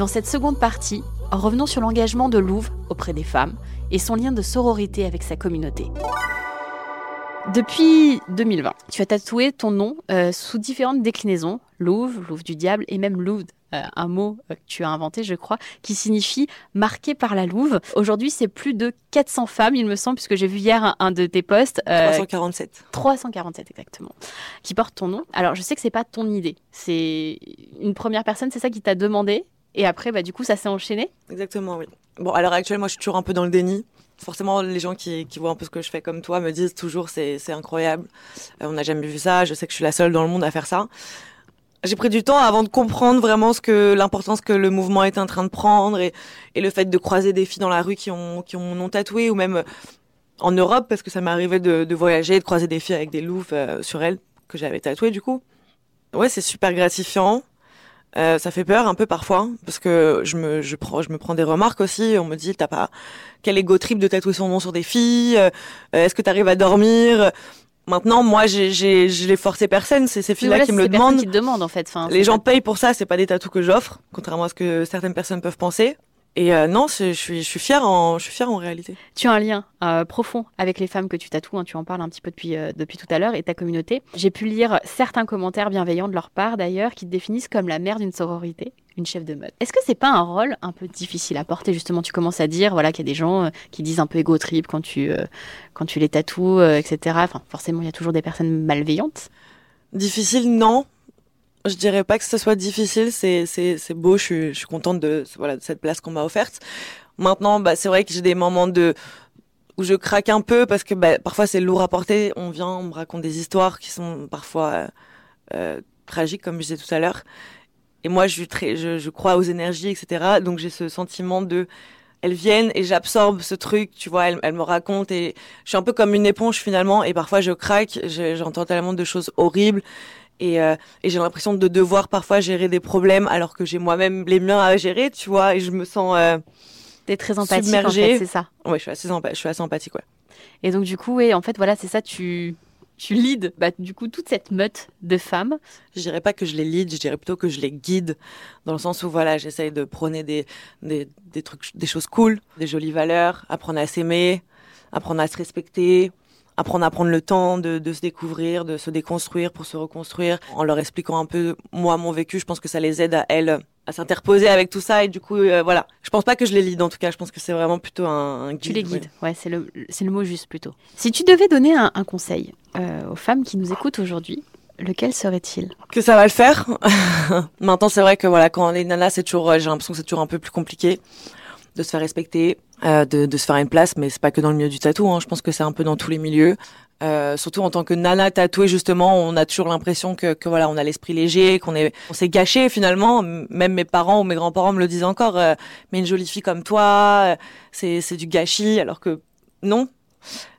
Dans cette seconde partie, revenons sur l'engagement de Louvre auprès des femmes et son lien de sororité avec sa communauté. Depuis 2020, tu as tatoué ton nom euh, sous différentes déclinaisons, Louvre, Louvre du diable et même Louvre, euh, un mot euh, que tu as inventé, je crois, qui signifie marqué par la Louve. Aujourd'hui, c'est plus de 400 femmes, il me semble, puisque j'ai vu hier un, un de tes posts. euh, 347. 347 exactement, qui portent ton nom. Alors, je sais que c'est pas ton idée, c'est une première personne, c'est ça qui t'a demandé, et après, bah, du coup, ça s'est enchaîné. Exactement, oui. Bon, à l'heure actuelle, moi, je suis toujours un peu dans le déni. Forcément, les gens qui, voient un peu ce que je fais comme toi me disent toujours c'est incroyable. Euh, on n'a jamais vu ça. Je sais que je suis la seule dans le monde à faire ça. J'ai pris du temps avant de comprendre vraiment l'importance que le mouvement est en train de prendre et, le fait de croiser des filles dans la rue qui ont qui ont tatoué ou même en Europe parce que ça m'est arrivé de, de voyager de croiser des filles avec des louves euh, sur elles que j'avais tatouées du coup. Ouais, c'est super gratifiant. Euh, ça fait peur un peu parfois parce que je me je prends je me prends des remarques aussi. On me dit t'as pas quel ego trip de tatouer son nom sur des filles. euh, Est-ce que t'arrives à dormir? Maintenant, moi, j'ai j'ai je l'ai forcé personne. C'est ces filles-là Voilà, qui me le demandent. qui te demandent en fait. Enfin, Les gens payent pour ça. C'est pas des tatous que j'offre, contrairement à ce que certaines personnes peuvent penser. Et euh, non, je suis je suis fière en je suis fière en réalité. Tu as un lien euh, profond avec les femmes que tu tatoues, hein, tu en parles un petit peu depuis, euh, depuis tout à l'heure, et ta communauté. J'ai pu lire certains commentaires bienveillants de leur part d'ailleurs qui te définissent comme la mère d'une sororité, une chef de mode. Est-ce que c'est pas un rôle un peu difficile à porter justement? Tu commences à dire voilà qu'il y a des gens qui disent un peu égo trip quand tu quand tu les tatoues, etc. Enfin forcément il y a toujours des personnes malveillantes. Difficile, non. Je dirais pas que ce soit difficile. C'est c'est c'est beau. Je suis je suis contente de voilà de cette place qu'on m'a offerte. Maintenant, bah c'est vrai que j'ai des moments de où je craque un peu parce que bah, parfois c'est lourd à porter. On vient, on me raconte des histoires qui sont parfois euh, euh, tragiques, comme je disais tout à l'heure. Et moi, je, je, je crois aux énergies, etc. Donc j'ai ce sentiment de, elles viennent et j'absorbe ce truc, tu vois, elles, elles me racontent et je suis un peu comme une éponge finalement. Et parfois je craque, je- j'entends tellement de choses horribles. Et, euh, et j'ai l'impression de devoir parfois gérer des problèmes alors que j'ai moi-même les miens à gérer, tu vois, et je me sens... Euh... T'es très empathique en Submergée. fait, c'est ça. Ouais, je suis assez, je suis assez empathique, ouais. Et donc du coup, ouais, en fait voilà, c'est ça, tu tu leads bah, du coup toute cette meute de femmes. Je dirais pas que je les lead, je dirais plutôt que je les guide, dans le sens où voilà, j'essaye de prôner des, des, des trucs, des choses cool, des jolies valeurs, apprendre à s'aimer, apprendre à se respecter, apprendre à prendre le temps de, de se découvrir, de se déconstruire pour se reconstruire, en leur expliquant un peu moi mon vécu. Je pense que ça les aide à elles à s'interposer avec tout ça et du coup euh, voilà. Je pense pas que je les lead en tout cas, je pense que c'est vraiment plutôt un, un guide. Tu les guides, ouais, c'est le, c'est le mot juste plutôt. Si tu devais donner un, un conseil euh, aux femmes qui nous écoutent aujourd'hui, lequel serait-il? Que ça va le faire. Maintenant, c'est vrai que voilà, quand on est nana, c'est toujours, euh, j'ai l'impression que c'est toujours un peu plus compliqué de se faire respecter, euh, de, de se faire une place, mais c'est pas que dans le milieu du tatou. Hein, je pense que c'est un peu dans tous les milieux. Euh, surtout en tant que nana tatouée, justement, on a toujours l'impression que, que voilà, on a l'esprit léger, qu'on est, on s'est gâché finalement. Même mes parents ou mes grands-parents me le disent encore. euh, mais une jolie fille comme toi, euh, c'est c'est du gâchis, alors que non.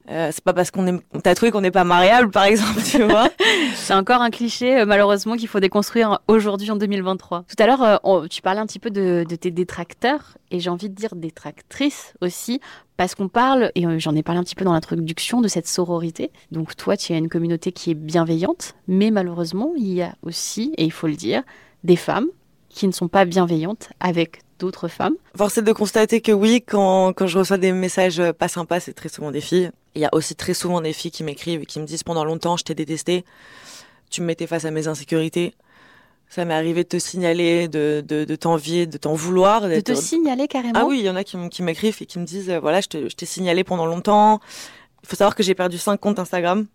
Euh, c'est pas parce qu'on est tatoué qu'on n'est pas mariable, par exemple, tu vois. C'est encore un cliché, euh, malheureusement, qu'il faut déconstruire aujourd'hui en 2023. Tout à l'heure, euh, tu parlais un petit peu de, de tes détracteurs, et j'ai envie de dire détractrices aussi, parce qu'on parle, et j'en ai parlé un petit peu dans l'introduction, de cette sororité. Donc toi, tu as une communauté qui est bienveillante, mais malheureusement, il y a aussi, et il faut le dire, des femmes qui ne sont pas bienveillantes avec d'autres femmes. Force est de constater que oui, quand, quand je reçois des messages euh, pas sympas, c'est très souvent des filles. Il y a aussi très souvent des filles qui m'écrivent et qui me disent pendant longtemps, je t'ai détesté, tu me mettais face à mes insécurités. Ça m'est arrivé de te signaler, de, de, de t'envier, de t'en vouloir. De te signaler carrément. Ah oui, il y en a qui, qui m'écrivent et qui me disent, euh, voilà, je t'ai signalé pendant longtemps. Il faut savoir que j'ai perdu cinq comptes Instagram.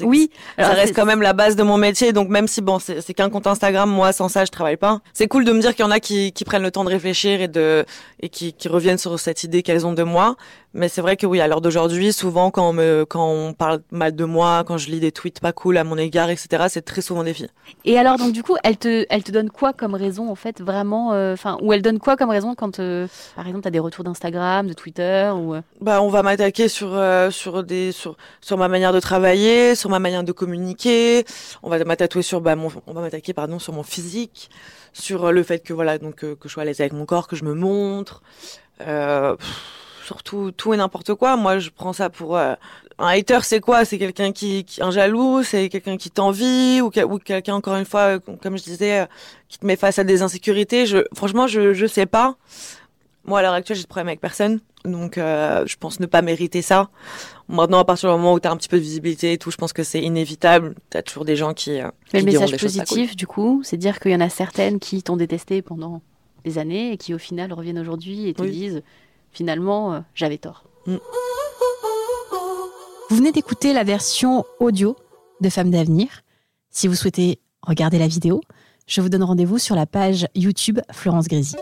Oui. ça reste quand même la base de mon métier, donc même si bon, c'est c'est qu'un compte Instagram, moi sans ça je travaille pas. C'est cool de me dire qu'il y en a qui, qui prennent le temps de réfléchir et de et qui, qui reviennent sur cette idée qu'elles ont de moi. Mais c'est vrai que oui, à l'heure d'aujourd'hui, souvent quand on, me, quand on parle mal de moi, quand je lis des tweets pas cool à mon égard, etc., c'est très souvent des filles. Et alors, donc du coup, elle te, elle te donne quoi comme raison, en fait, vraiment euh, Enfin, ou elle donne quoi comme raison quand, euh, par exemple, tu as des retours d'Instagram, de Twitter ou, euh? Bah, on va m'attaquer sur, euh, sur, des, sur, sur ma manière de travailler, sur ma manière de communiquer. On va m'attaquer sur, bah, mon, on va m'attaquer, pardon, sur mon physique, sur le fait que, voilà, donc, euh, que je sois à l'aise avec mon corps, que je me montre. Euh, pff, surtout tout et n'importe quoi. Moi, je prends ça pour euh, un hater. C'est quoi? C'est quelqu'un qui, qui un jaloux, c'est quelqu'un qui t'envie ou, que- ou quelqu'un encore une fois, euh, comme je disais, euh, qui te met face à des insécurités. Je, franchement, je je sais pas. Moi, à l'heure actuelle, j'ai de problème avec personne, donc euh, je pense ne pas mériter ça. Maintenant, à partir du moment où tu as un petit peu de visibilité et tout, je pense que c'est inévitable. Tu as toujours des gens qui, euh, Mais qui le message positif, du coup, c'est dire qu'il y en a certaines qui t'ont détesté pendant des années et qui, au final, reviennent aujourd'hui et te Oui. disent finalement, euh, j'avais tort. Vous venez d'écouter la version audio de Femmes d'avenir. Si vous souhaitez regarder la vidéo, je vous donne rendez-vous sur la page YouTube Florence Grésy.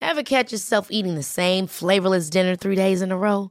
Ever catch yourself eating the same flavorless dinner three days in a row?